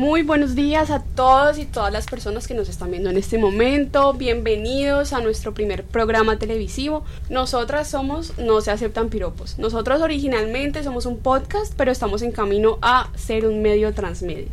Muy buenos días a todos y todas las personas que nos están viendo en este momento. Bienvenidos a nuestro primer programa televisivo. Nosotras somos No se aceptan piropos. Nosotros originalmente somos un podcast, pero estamos en camino a ser un medio transmedia.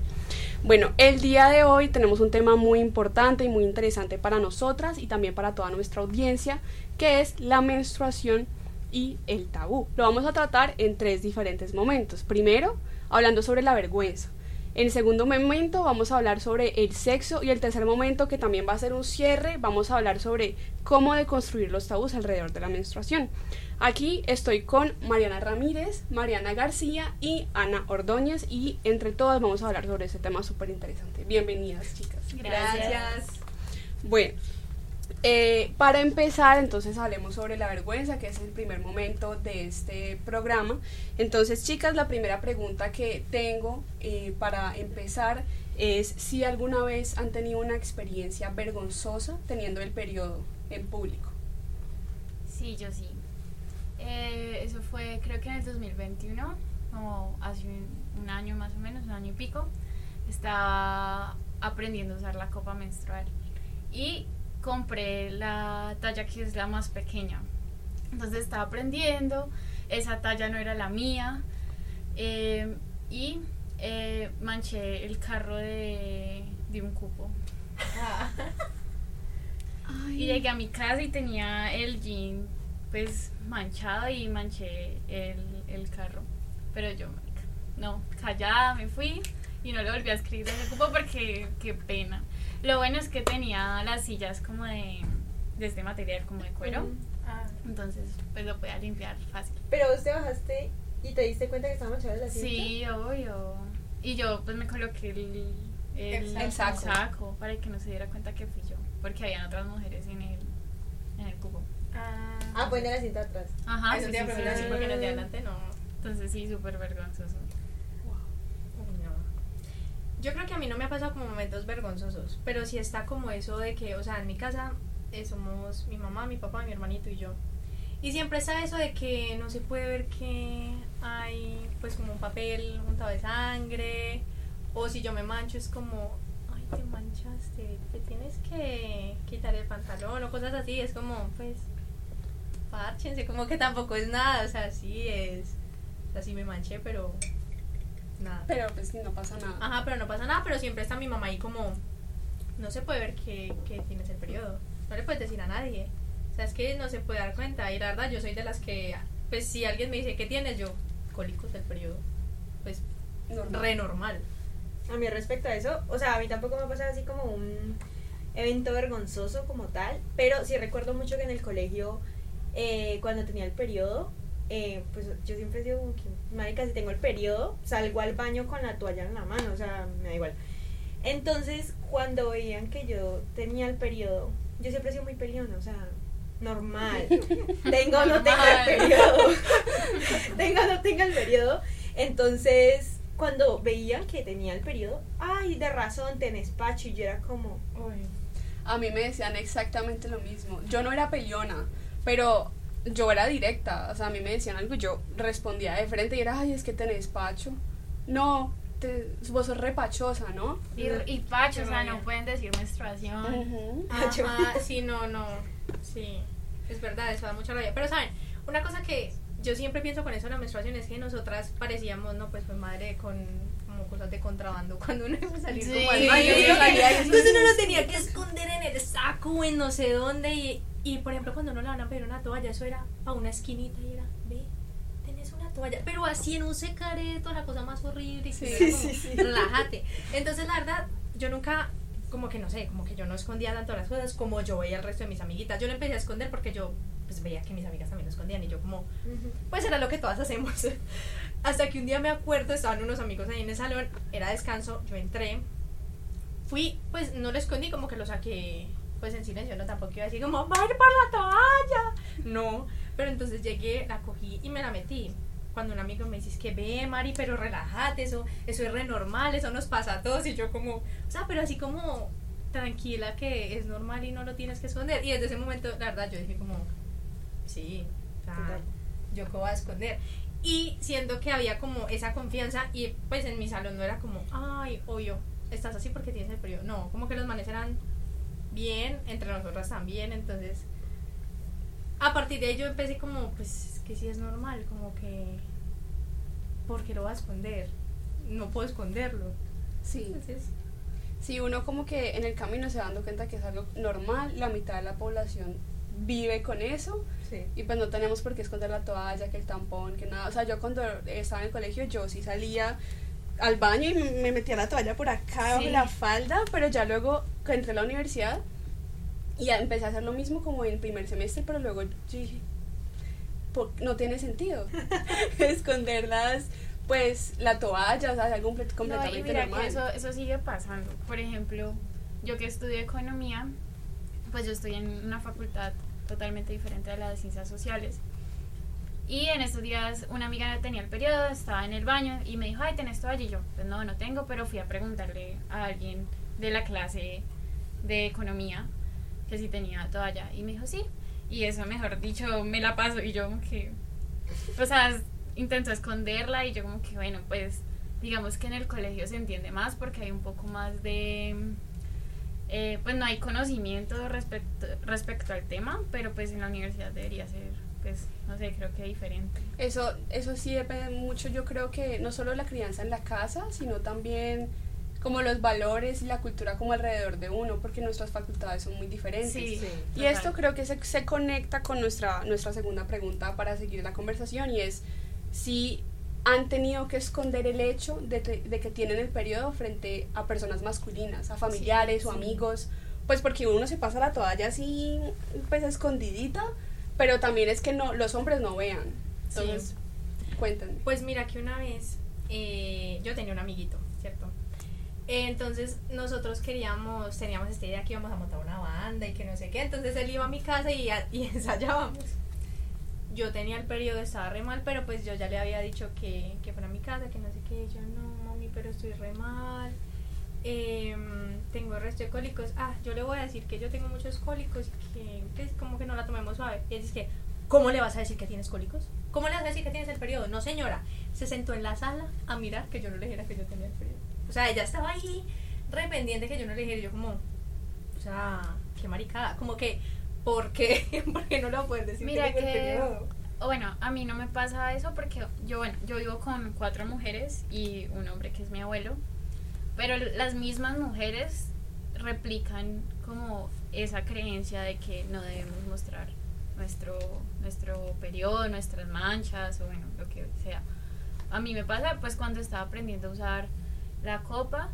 Bueno, el día de hoy tenemos un tema muy importante y muy interesante para nosotras y también para toda nuestra audiencia, que es la menstruación y el tabú. Lo vamos a tratar en tres diferentes momentos. Primero, hablando sobre la vergüenza. En el segundo momento vamos a hablar sobre el sexo y el tercer momento que también va a ser un cierre, vamos a hablar sobre cómo deconstruir los tabús alrededor de la menstruación. Aquí estoy con Mariana Ramírez, Mariana García y Ana Ordóñez y entre todas vamos a hablar sobre este tema súper interesante. Bienvenidas chicas. Gracias. Bueno, eh, para empezar, entonces hablemos sobre la vergüenza, que es el primer momento de este programa. Entonces, chicas, la primera pregunta que tengo eh, para empezar es si alguna vez han tenido una experiencia vergonzosa teniendo el periodo en público. Sí, yo sí. Eh, eso fue creo que en el 2021, como hace un, un año más o menos, un año y pico, estaba aprendiendo a usar la copa menstrual. Y compré la talla que es la más pequeña. Entonces estaba aprendiendo, esa talla no era la mía eh, y eh, manché el carro de, de un cupo. Y llegué a mi casa y tenía el jean pues manchado y manché el, el carro. Pero yo, no, callada, me fui y no le volví a escribir el cupo porque qué pena. Lo bueno es que tenía las sillas como de, de este material, como de cuero. Ah. Entonces, pues lo podía limpiar fácil. Pero vos te bajaste y te diste cuenta que estaba manchada la cinta. Sí, obvio. Y yo pues me coloqué el, el, El saco. saco para que no se diera cuenta que fui yo. Porque habían otras mujeres en el, en el cubo. Ah, ah pone la cinta atrás. Ajá, Eso sí, te iba a sí, preguntar sí. así porque los de adelante no. Entonces sí, súper vergonzoso. Yo creo que a mí no me ha pasado como momentos vergonzosos, pero sí está como eso de que, o sea, en mi casa eh, somos mi mamá, mi papá, mi hermanito y yo. Y siempre está eso de que no se puede ver que hay pues como un papel untado de sangre, o si yo me mancho es como, ay, te manchaste, te tienes que quitar el pantalón o cosas así, es como, pues, párchense, como que tampoco es nada, o sea, sí es, o sea, sí me manché, pero nada. Pero pues no pasa nada. Ajá, pero no pasa nada, pero siempre está mi mamá ahí como, no se puede ver que, que tienes el periodo, no le puedes decir a nadie, o sea, es que no se puede dar cuenta, y la verdad yo soy de las que, pues si alguien me dice, ¿qué tienes? Yo, cólicos del periodo, pues Normal. re normal. A mí respecto a eso, o sea, a mí tampoco me ha pasado así como un evento vergonzoso como tal, pero sí recuerdo mucho que en el colegio, eh, cuando tenía el periodo, eh, pues yo siempre digo como que, marica, si tengo el periodo, salgo al baño con la toalla en la mano, o sea, me da igual. Entonces, cuando veían que yo tenía el periodo, yo siempre he sido muy peleona, o sea, normal. Tengo o no tengo el periodo. tengo o no tengo el periodo. Entonces, cuando veían que tenía el periodo, ay, de razón, tenés pacho, y yo era como, A mí me decían exactamente lo mismo. Yo no era peleona, pero yo era directa. O sea, a mí me decían algo y yo respondía de frente y era, ay, es que tenés pacho. No, te, vos sos repachosa, ¿no? Y, y pacho, o sea, no pueden decir menstruación. Ujú. Ajá, sí, no, no, sí, es verdad, eso da mucha rabia. Pero saben, una cosa que yo siempre pienso con eso de la menstruación es que nosotras parecíamos, no, pues, pues madre con como cosas de contrabando cuando uno iba a salir Sí, como al baño. sí, Entonces uno lo tenía que esconder en el saco o en no sé dónde y, y por ejemplo cuando uno le van a pedir una toalla, eso era para una esquinita y era, ve, tenés una toalla, pero así en un secareto, la cosa más horrible y Sí. como, sí, sí. relájate. Entonces la verdad, yo nunca, como que no sé, como que yo no escondía tanto las cosas como yo veía al resto de mis amiguitas. Yo lo empecé a esconder porque yo pues veía que mis amigas también lo escondían y yo como, pues era lo que todas hacemos. Hasta que un día me acuerdo, estaban unos amigos ahí en el salón, era descanso, yo entré, fui, pues no lo escondí, como que lo saqué pues en silencio, no tampoco iba a decir como, va a ir por la toalla. No, pero entonces llegué, la cogí y me la metí. Cuando un amigo me dice, es que ve, Mari, pero relájate, eso, eso es re normal, eso nos pasa a todos. Y yo como, o sea, pero así como tranquila que es normal y no lo tienes que esconder. Y desde ese momento, la verdad, yo dije como, sí, yo qué voy a esconder. Y siento que había como esa confianza y pues en mi salón no era como, ay, obvio. Estás así porque tienes el periodo. No, como que los manes eran bien, entre nosotras también, entonces a partir de ahí yo empecé como, pues que sí es normal, como que, ¿por qué lo va a esconder? No puedo esconderlo. Sí. Entonces, Si uno como que en el camino se va dando cuenta que es algo normal, la mitad de la población vive con eso Sí. y pues no tenemos por qué esconder la toalla, que el tampón, que nada. O sea, yo cuando estaba en el colegio yo sí salía al baño y me me metía la toalla por acá Sí. la falda, pero ya luego que entré a la universidad y empecé a hacer lo mismo como en primer semestre, pero luego dije, "Po- no tiene sentido esconderlas, pues la toalla, o sea, algo comple- No, y completamente mira normal. que eso, eso sigue pasando. Por ejemplo, yo que estudio economía, pues yo estoy en una facultad totalmente diferente de la de ciencias sociales. Y en estos días una amiga tenía el periodo, estaba en el baño y me dijo, ay, ¿tenés toalla? Y yo, pues no, no tengo, pero fui a preguntarle a alguien de la clase de economía que si tenía toalla. Y me dijo, sí. Y eso, mejor dicho, me la paso. Y yo como que, o sea, intento esconderla y yo como que, bueno, pues digamos que en el colegio se entiende más porque hay un poco más de, eh, pues no hay conocimiento respecto, respecto al tema, pero pues en la universidad debería ser, pues, no sé, creo que diferente. Eso, eso sí depende mucho, yo creo que no solo la crianza en la casa, sino también como los valores y la cultura como alrededor de uno, porque nuestras facultades son muy diferentes. Sí, Sí. Y total. esto creo que se, se conecta con nuestra, nuestra segunda pregunta para seguir la conversación y es si han tenido que esconder el hecho de, te- de que tienen el periodo frente a personas masculinas, a familiares o sí. amigos, pues porque uno se pasa la toalla así pues escondidita, pero también es que no los hombres no vean. Entonces, cuéntenme. Pues mira que una vez eh, yo tenía un amiguito, ¿cierto? Entonces nosotros queríamos, teníamos esta idea que íbamos a montar una banda y que no sé qué. Entonces él iba a mi casa y, y ensayábamos. Yo tenía el periodo, estaba re mal, pero pues yo ya le había dicho que, que fuera a mi casa, que no sé qué. Y Yo no, mami, pero estoy re mal. Em, tengo resto de cólicos. Ah, yo le voy a decir que yo tengo muchos cólicos y que, que es como que no la tomemos suave. Y dice que, ¿cómo le vas a decir que tienes cólicos? ¿Cómo le vas a decir que tienes el periodo? No, señora. Se sentó en la sala a mirar que yo no le dijera que yo tenía el periodo. O sea, ella estaba ahí re pendiente que yo no le dijera. Y yo como, o sea, qué maricada. Como que, ¿por qué? ¿Por qué no a poder decir Mira que el que, periodo? bueno, a mí no me pasa eso porque yo, bueno, yo vivo con cuatro mujeres y un hombre que es mi abuelo, pero las mismas mujeres replican como esa creencia de que no debemos mostrar nuestro, nuestro periodo, nuestras manchas o bueno, lo que sea. A mí me pasa pues cuando estaba aprendiendo a usar la copa,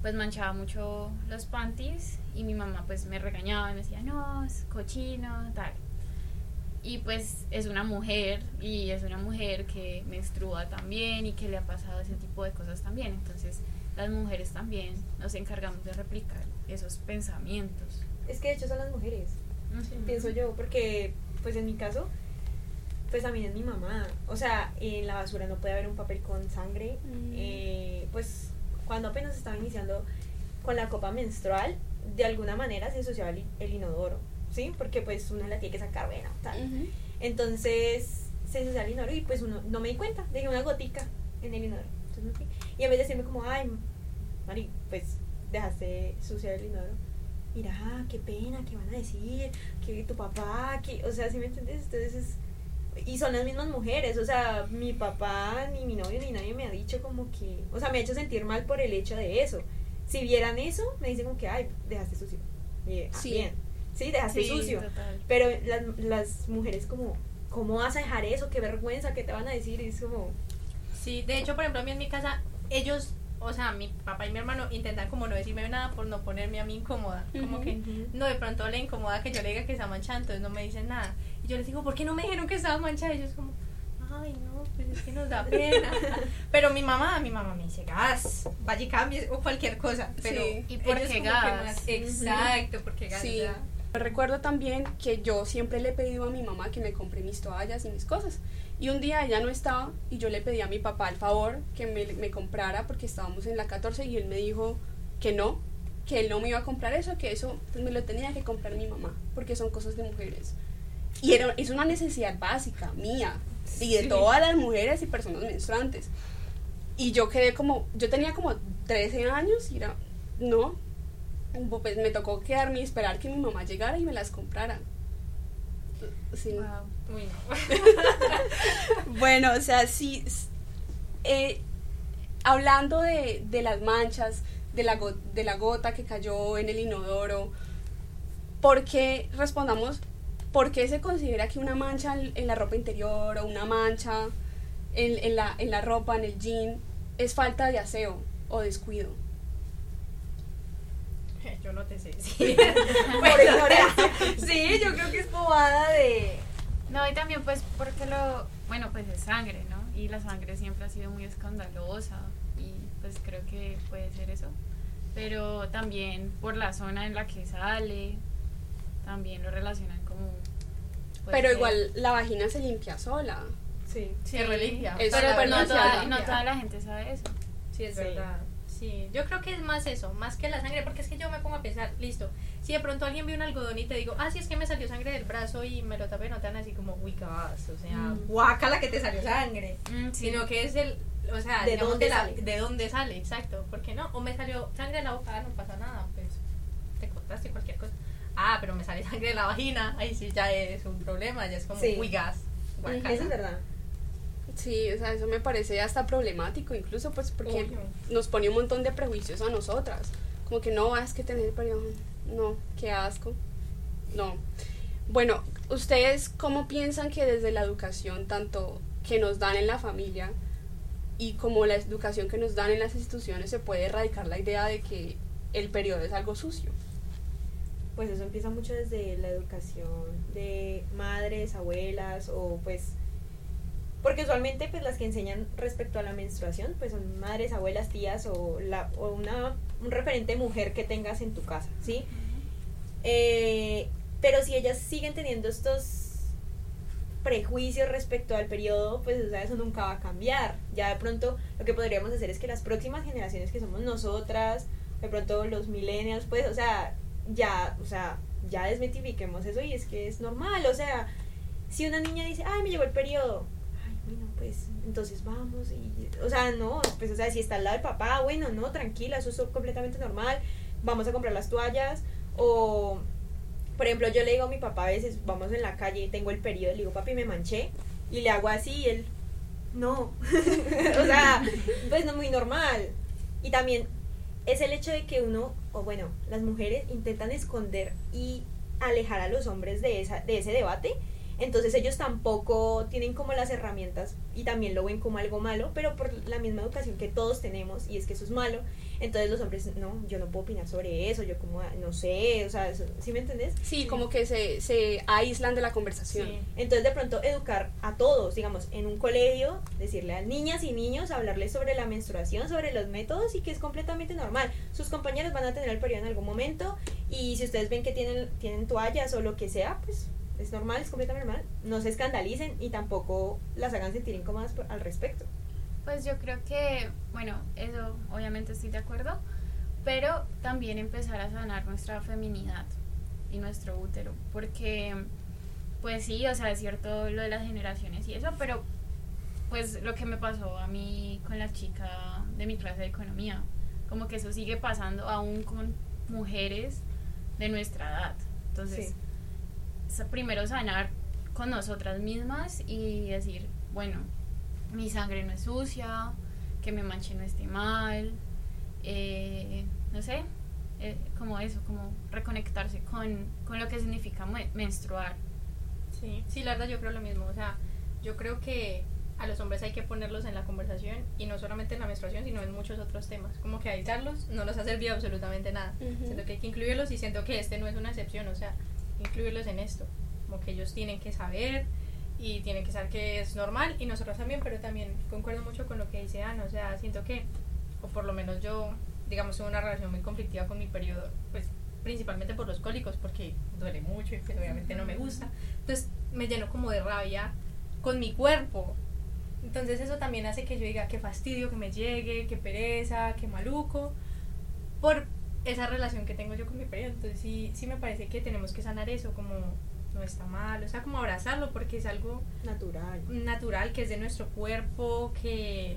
pues manchaba mucho los panties y mi mamá pues me regañaba y me decía, no, es cochino, tal. Y pues es una mujer y es una mujer que menstrua también y que le ha pasado ese tipo de cosas también. Entonces las mujeres también nos encargamos de replicar esos pensamientos. Es que de hecho son las mujeres. Pienso yo, porque pues en mi caso, pues también es mi mamá. O sea, en la basura no puede haber un papel con sangre. Mm. Eh, pues cuando apenas estaba iniciando con la copa menstrual, de alguna manera se ensuciaba el, el inodoro, ¿sí? Porque pues uno la tiene que sacar, bueno, tal. Entonces se ensuciaba el inodoro y pues uno no me di cuenta, dejé una gotica en el inodoro. Entonces, fui. y en vez de decirme como, ay, Mari, pues dejaste suciar el inodoro. Mira, qué pena, qué van a decir, que tu papá, que, o sea, ¿sí me entiendes? Entonces es- y son las mismas mujeres, o sea, mi papá, ni mi novio, ni nadie me ha dicho como que, o sea, me ha hecho sentir mal por el hecho de eso. Si vieran eso, me dicen como que, ay, dejaste sucio. Y, ah, Sí. bien, sí, dejaste Sí, sucio. total. Pero las, las mujeres como, ¿cómo vas a dejar eso? Qué vergüenza, ¿qué te van a decir? Y es como, Sí, de hecho, por ejemplo, a mí en mi casa, ellos, o sea, mi papá y mi hermano intentan como no decirme nada por no ponerme a mí incómoda. Como que no, de pronto le incomoda que yo le diga que está manchada, entonces no me dicen nada. Y yo les digo, ¿por qué no me dijeron que estaba manchada? Y ellos como, ay, no, pues es que nos da pena. Pero mi mamá, mi mamá me dice, gas, vaya y cambie o cualquier cosa. Pero Sí. ¿Y por ellos qué como que gas? más- Exacto, porque gas. Sí. Recuerdo también que yo siempre le he pedido a mi mamá que me compre mis toallas y mis cosas. Y un día ella no estaba y yo le pedí a mi papá el favor que me, me comprara porque estábamos en la 14 y él me dijo que no, que él no me iba a comprar eso, que eso pues, me lo tenía que comprar mi mamá porque son cosas de mujeres. Y era, es una necesidad básica mía y de todas las mujeres y personas menstruantes. Y yo quedé como, yo tenía como 13 años y era, no, pues me tocó quedarme y esperar que mi mamá llegara y me las comprara. Sí. Wow. Uy, no. Bueno, o sea, sí, eh, hablando de, de las manchas, de la, go- de la gota que cayó en el inodoro, ¿por qué respondamos, por qué se considera que una mancha en, en la ropa interior o una mancha en, en la, en la ropa, en el jean, es falta de aseo o descuido? Yo no te sé. Sí. Por ignorancia. sí, yo creo que es bobada de. No, y también pues porque lo, bueno, pues es sangre, ¿no? Y la sangre siempre ha sido muy escandalosa y pues creo que puede ser eso. Pero también por la zona en la que sale, también lo relacionan como... puede Pero ser- igual la vagina se limpia sola. Sí. Sí, es reliquia. Es Pero, pero no, toda, limpia. no toda la gente sabe eso. Sí, es Sí. verdad. Sí, yo creo que es más eso, más que la sangre, porque es que yo me pongo a pensar, listo, si de pronto alguien ve un algodón y te digo, ah, sí, es que me salió sangre del brazo y me lo tapé, no te van a decir como, uy, o sea, Mm. guácala que te salió sangre, Mm, sí. sino que es el, o sea, ¿De digamos, dónde de, la- sale? de dónde sale, exacto, ¿por qué no? O me salió sangre de la boca, ah, no pasa nada, pues te cortaste cualquier cosa. Ah, pero me sale sangre de la vagina, ahí sí ya es un problema, ya es como, Sí. uy, gas. Eso es verdad. Sí, o sea, eso me parece hasta problemático, incluso pues porque Obvio. nos pone un montón de prejuicios a nosotras. Como que no, es que tener periodo, no, qué asco. No. Bueno, ¿ustedes cómo piensan que desde la educación, tanto que nos dan en la familia y como la educación que nos dan en las instituciones, se puede erradicar la idea de que el periodo es algo sucio? Pues eso empieza mucho desde la educación de madres, abuelas o pues porque usualmente pues las que enseñan respecto a la menstruación pues son madres, abuelas, tías o la o una un referente mujer que tengas en tu casa, ¿sí? Eh, pero si ellas siguen teniendo estos prejuicios respecto al periodo, pues o sea, eso nunca va a cambiar. Ya de pronto lo que podríamos hacer es que las próximas generaciones que somos nosotras, de pronto los millennials, pues, o sea, ya, o sea, ya desmitifiquemos eso y es que es normal, o sea, si una niña dice, ay, me llegó el periodo, bueno, pues, entonces vamos y, o sea, no, pues, o sea, si está al lado del papá, bueno, no, tranquila, eso es completamente normal, vamos a comprar las toallas, o, por ejemplo, yo le digo a mi papá a veces, vamos en la calle, tengo el periodo, le digo, papi, me manché, y le hago así y él, no, o sea, pues no muy normal, y también es el hecho de que uno, o bueno, las mujeres intentan esconder y alejar a los hombres de, esa, de ese debate. Entonces ellos tampoco tienen como las herramientas y también lo ven como algo malo, pero por la misma educación que todos tenemos y es que eso es malo, entonces los hombres, no, yo no puedo opinar sobre eso, yo como, ah, no sé, o sea, eso- ¿sí me entendés? Sí, como que se, se aíslan de la conversación. Sí. Entonces de pronto educar a todos, digamos, en un colegio, decirle a niñas y niños, hablarles sobre la menstruación, sobre los métodos y que es completamente normal. Sus compañeros van a tener el periodo en algún momento y si ustedes ven que tienen, tienen toallas o lo que sea, pues es normal, es completamente normal. No se escandalicen y tampoco las hagan sentir incómodas por- al respecto. Pues yo creo que, bueno, eso obviamente estoy de acuerdo, pero también empezar a sanar nuestra feminidad y nuestro útero, porque pues sí, o sea, es cierto lo de las generaciones y eso, pero pues lo que me pasó a mí con la chica de mi clase de economía, como que eso sigue pasando aún con mujeres de nuestra edad. Entonces, Sí. Primero sanar con nosotras mismas y decir, bueno, mi sangre no es sucia, que me manche no esté mal, eh, no sé, eh, como eso, como reconectarse con, con lo que significa menstruar. Sí, sí, la verdad yo creo lo mismo. O sea, yo creo que a los hombres hay que ponerlos en la conversación y no solamente en la menstruación, sino en muchos otros temas. Como que aislarlos no nos ha servido absolutamente nada. Ujú. Siento que hay que incluirlos y siento que este no es una excepción. O sea, incluirlos en esto. Como que ellos tienen que saber y tienen que saber que es normal y nosotros también, pero también concuerdo mucho con lo que dice Ana. O sea, siento que, o por lo menos yo, digamos, tuve una relación muy conflictiva con mi periodo, pues principalmente por los cólicos, porque duele mucho y pues obviamente no me gusta. Entonces me lleno como de rabia con mi cuerpo. Entonces eso también hace que yo diga qué fastidio que me llegue, qué pereza, qué maluco, por esa relación que tengo yo con mi periodo. Entonces sí, sí me parece que tenemos que sanar eso, como no está mal, o sea, como abrazarlo porque es algo Natural. natural, que es de nuestro cuerpo, que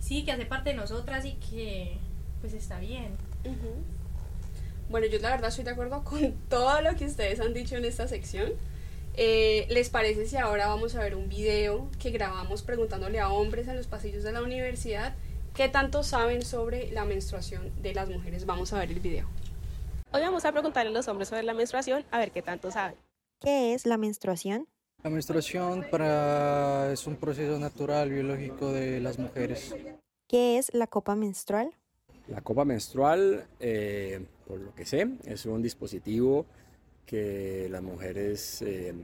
sí, que hace parte de nosotras y que pues está bien. Bueno, yo la verdad estoy de acuerdo con todo lo que ustedes han dicho en esta sección. Eh, ¿Les parece si ahora vamos a ver un video que grabamos preguntándole a hombres en los pasillos de la universidad qué tanto saben sobre la menstruación de las mujeres? Vamos a ver el video. Hoy vamos a preguntarle a los hombres sobre la menstruación a ver qué tanto saben. ¿Qué es la menstruación? La menstruación para, es un proceso natural biológico de las mujeres. ¿Qué es la copa menstrual? La copa menstrual, eh, por lo que sé, es un dispositivo que las mujeres eh,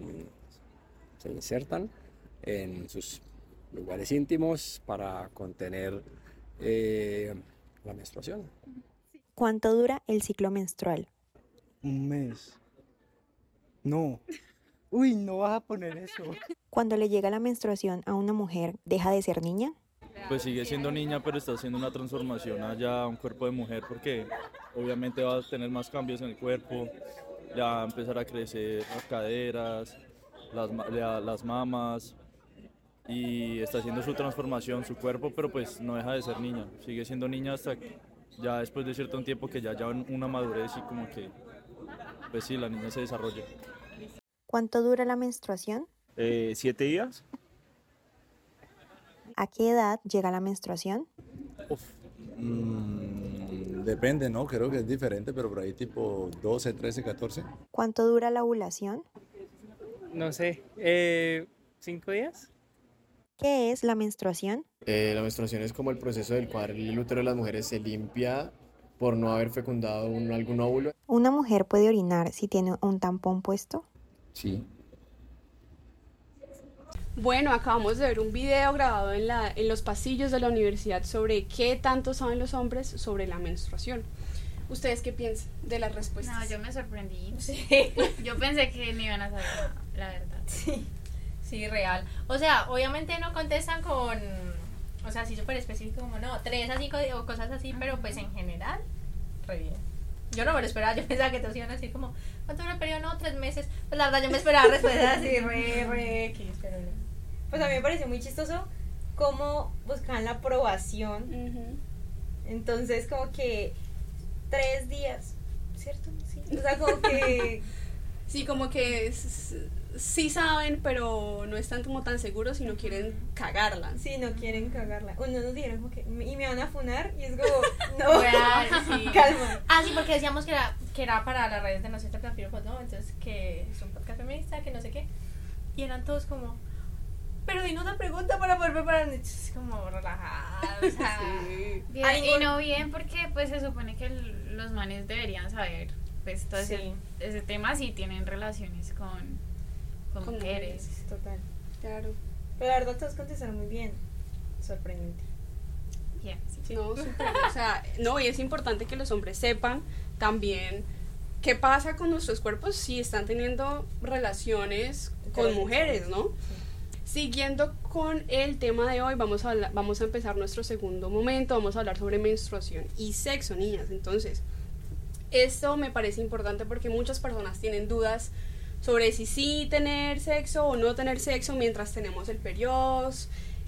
se insertan en sus lugares íntimos para contener eh, la menstruación. ¿Cuánto dura el ciclo menstrual? Un mes. No. Uy, no vas a poner eso. Cuando le llega la menstruación a una mujer, ¿deja de ser niña? Pues sigue siendo niña, pero está haciendo una transformación allá a un cuerpo de mujer porque obviamente va a tener más cambios en el cuerpo, ya va a empezar a crecer las caderas, las, las mamas y está haciendo su transformación, su cuerpo, pero pues no deja de ser niña, sigue siendo niña hasta ya después de cierto tiempo que ya ya una madurez y como que, pues sí, la niña se desarrolla. ¿Cuánto dura la menstruación? Eh, siete días. ¿A qué edad llega la menstruación? Mm, depende, ¿no? Creo que es diferente, pero por ahí tipo 12, 13, 14. ¿Cuánto dura la ovulación? No sé, eh, ¿cinco días? ¿Qué es la menstruación? Eh, la menstruación es como el proceso del cual el útero de las mujeres se limpia por no haber fecundado un, algún óvulo. ¿Una mujer puede orinar si tiene un tampón puesto? Sí. Bueno, acabamos de ver un video grabado en, la, en los pasillos de la universidad sobre qué tanto saben los hombres sobre la menstruación. ¿Ustedes qué piensan de las respuestas? No, yo me sorprendí. Yo pensé que no iban a saber la verdad. Sí. Sí, real. O sea, obviamente no contestan con, o sea, así súper específico como no, tres así o cosas así, pero pues en general, re bien. Yo no me lo esperaba, yo pensaba que te iban a decir como, ¿cuánto dura el periodo? No, tres meses. Pues la verdad yo me esperaba respuestas así, re, re, pero Pues a mí me pareció muy chistoso cómo buscaban la aprobación. Entonces como que tres días, ¿cierto? Sí. O sea, como que... sí, como que sí saben, pero no están como tan seguros y no quieren cagarla. Sí, no quieren cagarla. Uno nos dijeron como que, y me van a funar, y es como, no, sí. calma. Ah, sí, porque decíamos que era, que era para las redes de No Siempre Tan pues ¿no? Entonces, que es un podcast feminista, que no sé qué. Y eran todos como, pero dinos una pregunta para poder preparar. Es como relajada. O sea, bien, y no bien, porque pues se supone que los manes deberían saber. Pues todo ese, ese tema si tienen relaciones con con, mujeres. Total. Claro. Pero la verdad todos contestaron muy bien. Sorprendente. Yeah, sí. No, super, o sea, no, y es importante que los hombres sepan también qué pasa con nuestros cuerpos si están teniendo relaciones con mujeres, ¿no? Siguiendo con el tema de hoy, vamos a, vamos a empezar nuestro segundo momento, vamos a hablar sobre menstruación y sexo, niñas. Entonces, esto me parece importante porque muchas personas tienen dudas sobre si sí tener sexo o no tener sexo mientras tenemos el periodo.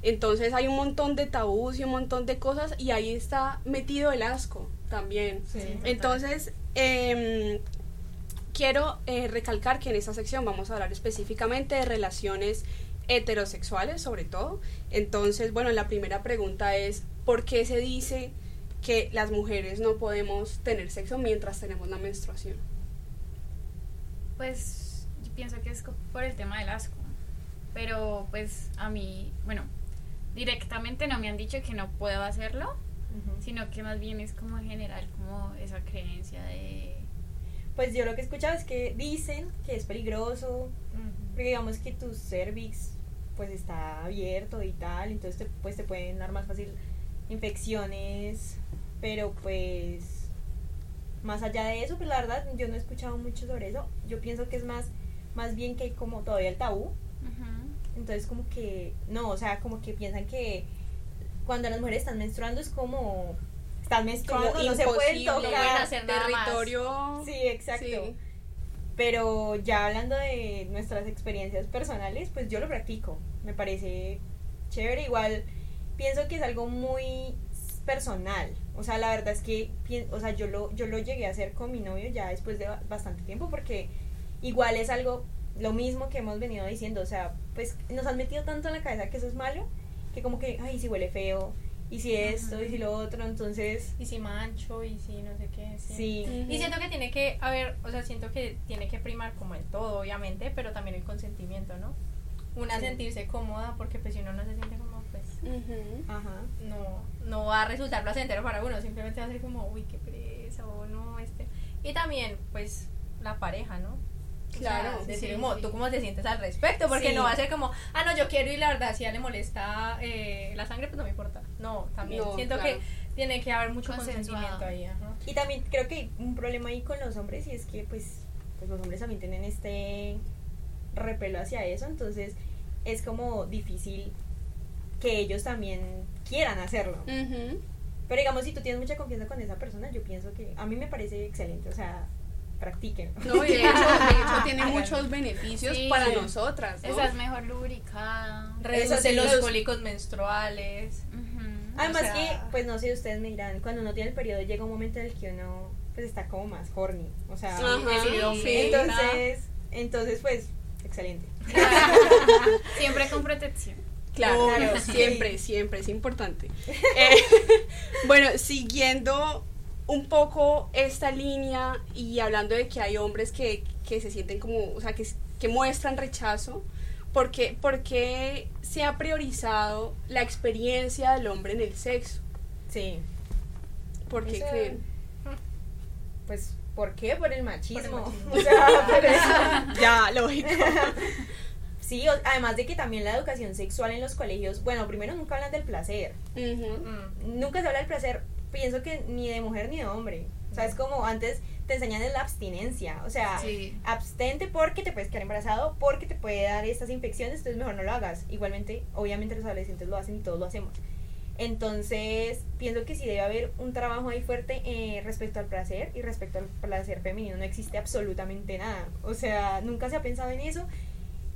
Entonces hay un montón de tabús y un montón de cosas y ahí está metido el asco también. Entonces, em, quiero eh, recalcar que en esta sección vamos a hablar específicamente de relaciones heterosexuales sobre todo. Entonces, bueno, la primera pregunta es, ¿por qué se dice que las mujeres no podemos tener sexo mientras tenemos la menstruación? Pues pienso que es por el tema del asco. Pero pues a mí, bueno, directamente no me han dicho que no puedo hacerlo, sino que más bien es como en general, como esa creencia de... Pues yo lo que he escuchado es que dicen que es peligroso, porque digamos que tu cervix pues está abierto y tal, entonces te, pues te pueden dar más fácil infecciones, pero pues más allá de eso, pues la verdad yo no he escuchado mucho sobre eso, yo pienso que es más más bien que hay como todavía el tabú. Entonces como que, no, o sea, como que piensan que cuando las mujeres están menstruando es como están menstruando, no se pueden tocar hacer territorio. Sí, exacto. Pero ya hablando de nuestras experiencias personales, pues yo lo practico. Me parece chévere. Igual pienso que es algo muy personal. O sea, la verdad es que, o sea, yo lo, yo lo llegué a hacer con mi novio ya después de ba- bastante tiempo porque igual es algo, lo mismo que hemos venido diciendo. O sea, pues nos han metido tanto en la cabeza que eso es malo, que como que, ay, si huele feo, y si esto, y si lo otro, entonces... Y si mancho, y si no sé qué. Sí. Y siento que tiene que haber, o sea, siento que tiene que primar como en todo, obviamente, pero también el consentimiento, ¿no? Una Sí. sentirse cómoda, porque pues si uno no se siente como, pues, Ajá. no, no va a resultar placentero para uno, simplemente va a ser como, uy, qué pereza, o no, este. Y también, pues, la pareja, ¿no? O sea, Claro, decir sí, como, sí. tú cómo te sientes al respecto, porque Sí. no va a ser como, ah, no, yo quiero y la verdad, si a ella le molesta eh, la sangre, pues no me importa. No, también No, siento claro. que tiene que haber mucho consentimiento ahí. Ajá. Y también creo que hay un problema ahí con los hombres y es que pues, pues los hombres también tienen este repelo hacia eso, entonces es como difícil que ellos también quieran hacerlo. Pero digamos, si tú tienes mucha confianza con esa persona, yo pienso que a mí me parece excelente, o sea, practiquen. No, y de hecho, de hecho tiene muchos beneficios Sí. para Sí. nosotras. ¿no? Estás mejor lubricada. Reduce los los- cólicos menstruales. Además O sea- que, pues no sé, ustedes me dirán, cuando uno tiene el periodo llega un momento en el que uno pues está como más horny, o sea, Ajá, sí, sí. entonces, entonces pues, excelente. Siempre con protección. Claro, Claro, sí. siempre, siempre, es importante. Eh, bueno, siguiendo un poco esta línea y hablando de que hay hombres que, que se sienten como, o sea, que, que muestran rechazo, ¿por qué, por qué se ha priorizado la experiencia del hombre en el sexo? Sí. ¿Por qué creen? Pues, ¿por qué? Por el machismo. machismo. O sea, por eso. Ya, lógico. Sí, o- además de que también la educación sexual en los colegios, bueno, primero nunca hablan del placer. Mm. Nunca se habla del placer, pienso que ni de mujer ni de hombre. O sea, es como antes te enseñan es la abstinencia. O sea, Sí. abstente porque te puedes quedar embarazado, porque te puede dar estas infecciones, entonces mejor no lo hagas. Igualmente, obviamente los adolescentes lo hacen y todos lo hacemos. Entonces, pienso que sí debe haber un trabajo ahí fuerte eh, respecto al placer y respecto al placer femenino. No existe absolutamente nada. O sea, nunca se ha pensado en eso.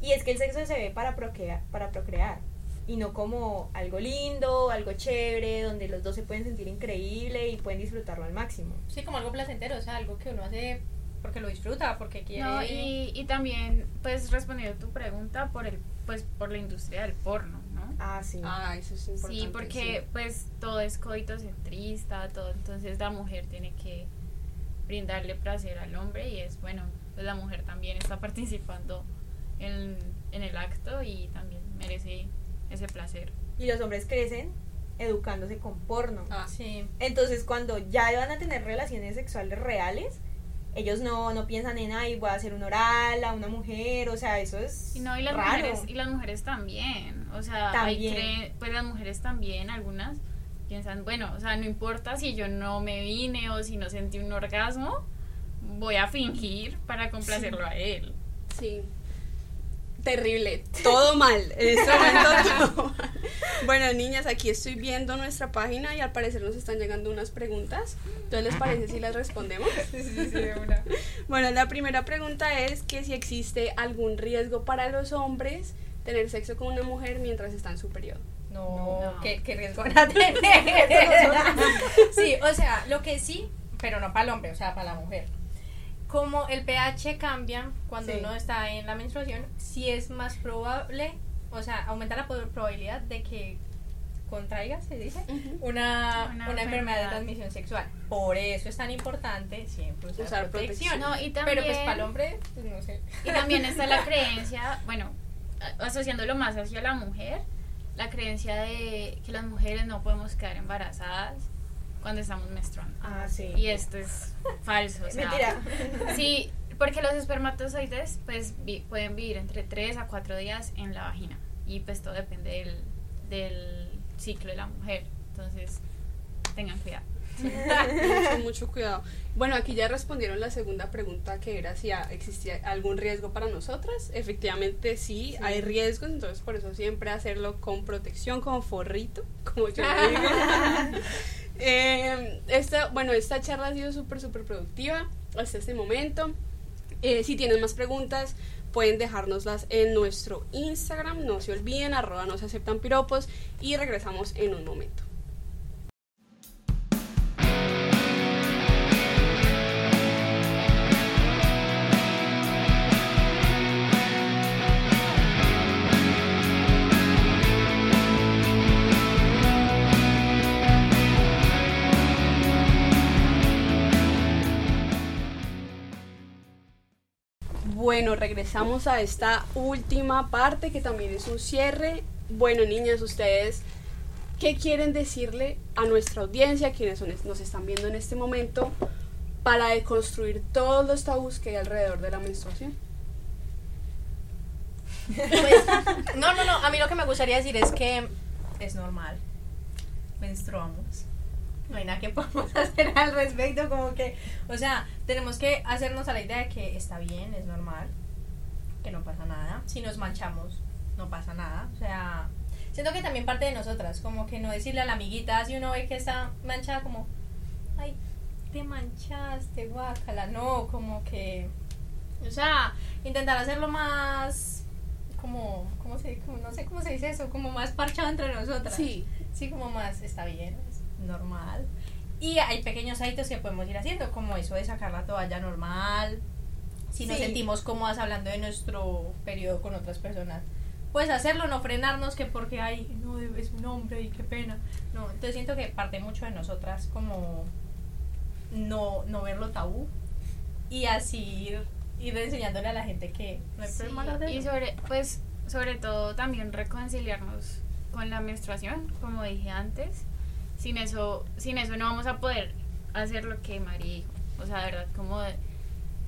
Y es que el sexo se ve para procrear, para procrear. Y no como algo lindo, algo chévere, donde los dos se pueden sentir increíble y pueden disfrutarlo al máximo. Sí, como algo placentero, o sea, algo que uno hace porque lo disfruta, porque quiere. No, y, y también, pues, respondiendo a tu pregunta, por el, pues, por la industria del porno, ¿no? Ah, sí. Ah, eso es importante. Sí, porque, pues, todo es coitocentrista, todo, entonces la mujer tiene que brindarle placer al hombre y es, bueno, pues la mujer también está participando en, en el acto y también merece ese placer. Y los hombres crecen educándose con porno. Ah, sí. Entonces, cuando ya van a tener relaciones sexuales reales, ellos no, no piensan en, ay, voy a hacer un oral a una mujer, o sea, eso es Y no, y las raro. mujeres, y las mujeres también, o sea, También. hay pues las mujeres también, algunas piensan, bueno, o sea, no importa si yo no me vine o si no sentí un orgasmo, voy a fingir para complacerlo a él. Sí. Terrible, todo mal, en este momento todo mal. Bueno, niñas, aquí estoy viendo nuestra página y al parecer nos están llegando unas preguntas. Entonces, ¿les parece si las respondemos? Sí, sí, sí, una. Bueno, la primera pregunta es que si existe algún riesgo para los hombres tener sexo con una mujer mientras está en su periodo. No, No. ¿Qué, qué riesgo van a tener? sí, o sea, lo que sí, pero no para el hombre, o sea, para la mujer. Como el pH cambia cuando Sí. uno está en la menstruación, sí es más probable, o sea, aumenta la probabilidad de que contraiga, se dice, una, Una una, enfermedad de transmisión sexual. Por eso es tan importante siempre usar, Usar protección. protección. No, y Pero pues también- para el hombre, pues no sé. Y también está la creencia, bueno, asociándolo más hacia la mujer, la creencia de que las mujeres no podemos quedar embarazadas cuando estamos menstruando. Ah, sí. Y esto es falso. o sea, Mentira. Sí, porque los espermatozoides pues vi- pueden vivir entre 3 a 4 días en la vagina y pues todo depende del, del ciclo de la mujer. Entonces, tengan cuidado. mucho, mucho cuidado. Bueno, aquí ya respondieron la segunda pregunta que era si existía algún riesgo para nosotras. Efectivamente sí, hay riesgos, entonces por eso siempre hacerlo con protección, con forrito, como yo le digo. Eh, esta, bueno, esta charla ha sido súper, súper productiva hasta este momento. Eh, si tienen más preguntas, pueden dejárnoslas en nuestro Instagram. No se olviden, arroba no se aceptan piropos. Y regresamos en un momento. Bueno, regresamos a esta última parte que también es un cierre. Bueno, niñas, ustedes, ¿qué quieren decirle a nuestra audiencia, quienes nos están viendo en este momento, para deconstruir todos los tabús que hay alrededor de la menstruación? Pues, no, no, no. A mí lo que me gustaría decir es que es normal. Menstruamos. No hay nada que podamos hacer al respecto. Como que, o sea, tenemos que hacernos a la idea de que está bien, es normal, que no pasa nada. Si nos manchamos, no pasa nada. O sea, siento que también parte de nosotras, como que no decirle a la amiguita si uno ve que está manchada, como, ay, te manchaste, guácala. No, como que, o sea, intentar hacerlo más como, ¿cómo se, como, no sé cómo se dice eso, como más parchado entre nosotras. Sí. Sí, como más, está bien, normal. Y hay pequeños hábitos que podemos ir haciendo, como eso de sacar la toalla normal. Si nos Sí. sentimos cómodas hablando de nuestro periodo con otras personas, pues hacerlo, no frenarnos que porque hay, no, es un hombre y qué pena. No, entonces siento que parte mucho de nosotras como no, no verlo tabú y así ir, ir enseñándole a la gente que no hay Sí, problema hacerlo. y sobre, pues, sobre todo también reconciliarnos con la menstruación, como dije antes. Sin eso, sin eso no vamos a poder hacer lo que María dijo. O sea, de verdad, como de-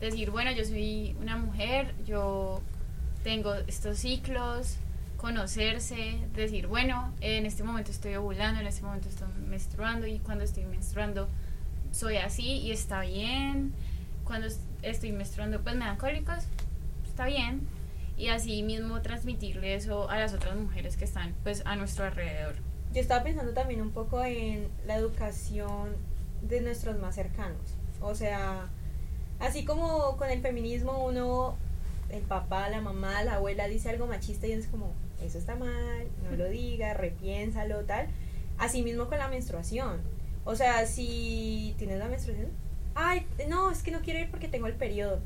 decir, bueno, yo soy una mujer, yo tengo estos ciclos, conocerse, decir, bueno, en este momento estoy ovulando, en este momento estoy menstruando y cuando estoy menstruando soy así y está bien. Cuando es- estoy menstruando pues me dan cólicos, está bien. Y así mismo transmitirle eso a las otras mujeres que están pues a nuestro alrededor. Yo estaba pensando también un poco en la educación de nuestros más cercanos. O sea, así como con el feminismo uno, el papá, la mamá, la abuela dice algo machista y es como, eso está mal, no lo digas, repiénsalo, tal. Así mismo con la menstruación. O sea, si tienes la menstruación, ay, no, es que no quiero ir porque tengo el periodo.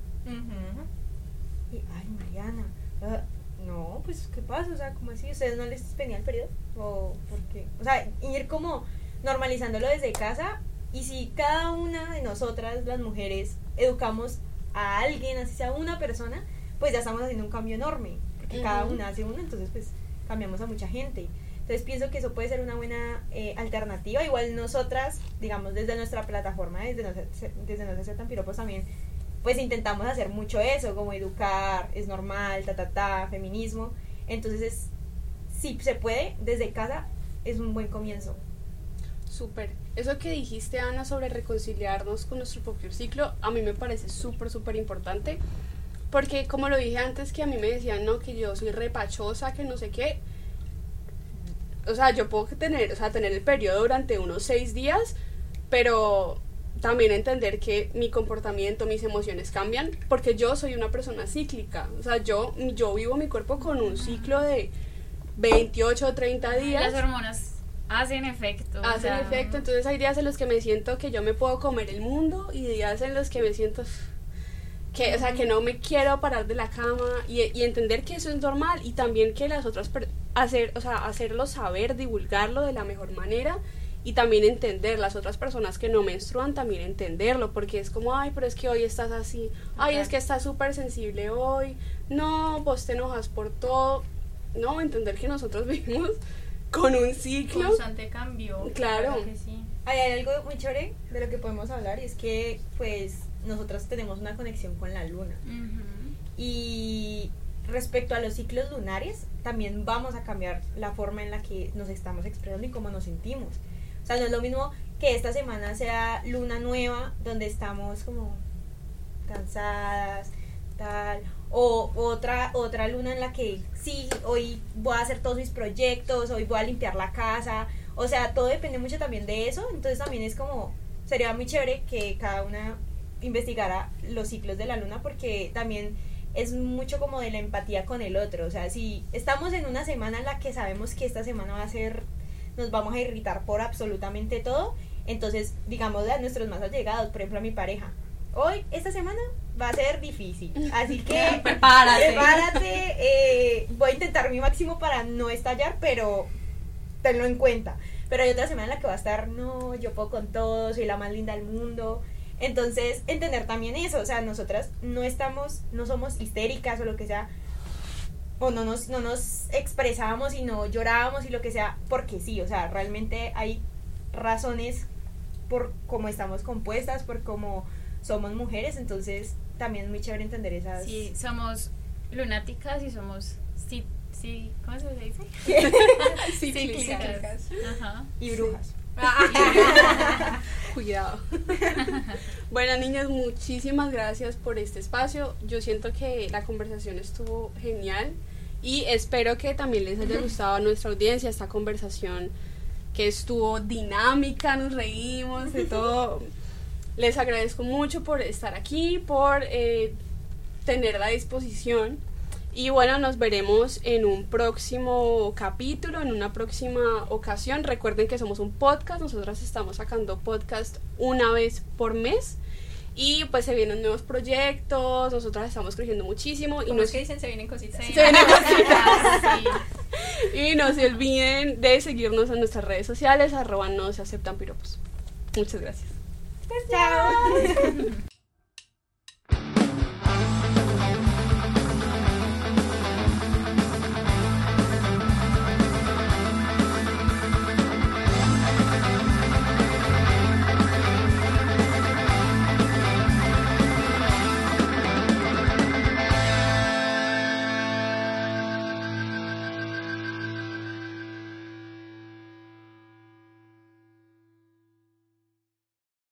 Y, ay, Mariana, ah, no, pues, ¿qué pasa? O sea, ¿cómo así? ¿Ustedes no les venía el periodo? ¿O por qué? O sea, ir como normalizándolo desde casa y si cada una de nosotras, las mujeres, educamos a alguien, así sea una persona, pues ya estamos haciendo un cambio enorme, porque cada Ujú. una hace uno, entonces pues cambiamos a mucha gente. Entonces pienso que eso puede ser una buena eh, alternativa. Igual nosotras, digamos, desde nuestra plataforma, desde no, desde no Sé Ser tan piropos también, pues intentamos hacer mucho eso, como educar, es normal, ta, ta, ta, feminismo. Entonces, es, si se puede, desde casa, es un buen comienzo. Súper. Eso que dijiste, Ana, sobre reconciliarnos con nuestro propio ciclo, a mí me parece súper, súper importante. Porque como lo dije antes, que a mí me decían, no, que yo soy repachosa, que no sé qué. O sea, yo puedo tener, o sea, tener el periodo durante unos seis días, pero también entender que mi comportamiento, mis emociones cambian, porque yo soy una persona cíclica. O sea, yo, yo vivo mi cuerpo con un ciclo de 28 o 30 días. Las hormonas hacen efecto. o Hacen sea, efecto, entonces hay días en los que me siento que yo me puedo comer el mundo y días en los que me siento que, o sea, que no me quiero parar de la cama y, y entender que eso es normal y también que las otras hacer, o sea, hacerlo saber, divulgarlo de la mejor manera y también entender las otras personas que no menstruan también entenderlo porque es como, ay, pero es que hoy estás así, ay, es que estás súper sensible hoy, no, vos te enojas por todo, no, entender que nosotros vivimos con un ciclo Constante cambio. Claro. que sí. Hay algo muy chévere de lo que podemos hablar y es que, pues, nosotras tenemos una conexión con la luna. Y respecto a los ciclos lunares, también vamos a cambiar la forma en la que nos estamos expresando y cómo nos sentimos. O sea, no es lo mismo que esta semana sea luna nueva, donde estamos como cansadas, tal, o otra, otra luna en la que sí, hoy voy a hacer todos mis proyectos, hoy voy a limpiar la casa, o sea, todo depende mucho también de eso, entonces también es como, sería muy chévere que cada una investigara los ciclos de la luna porque también es mucho como de la empatía con el otro, o sea, si estamos en una semana en la que sabemos que esta semana va a ser, nos vamos a irritar por absolutamente todo, entonces digamos a nuestros más allegados, por ejemplo a mi pareja, hoy, esta semana va a ser difícil, así que Prepárate. prepárate, eh, voy a intentar mi máximo para no estallar, pero tenlo en cuenta. Pero hay otra semana en la que va a estar, no, yo puedo con todo, soy la más linda del mundo. Entonces, entender también eso, o sea, nosotras no estamos, no somos histéricas o lo que sea, o no nos, no nos expresábamos y no llorábamos y lo que sea, porque sí, o sea, realmente hay razones por cómo estamos compuestas, por cómo somos mujeres, entonces también es muy chévere entender esas... Sí, somos lunáticas y somos... Sí, sí, ¿cómo se dice? Cíclicas. Ajá. Y brujas. Cuidado. bueno, niñas, muchísimas gracias por este espacio. Yo siento que la conversación estuvo genial y espero que también les haya gustado a nuestra audiencia esta conversación que estuvo dinámica, nos reímos de todo. Les agradezco mucho por estar aquí, por eh, tener la disposición. Y bueno, nos veremos en un próximo capítulo, en una próxima ocasión. Recuerden que somos un podcast, nosotras estamos sacando podcast una vez por mes. Y pues se vienen nuevos proyectos, nosotras estamos creciendo muchísimo. Y no es que dicen, se vienen cositas. Se vienen cositas. Y no se olviden de seguirnos en nuestras redes sociales, arroba no se aceptan piropos. Muchas gracias. Chao.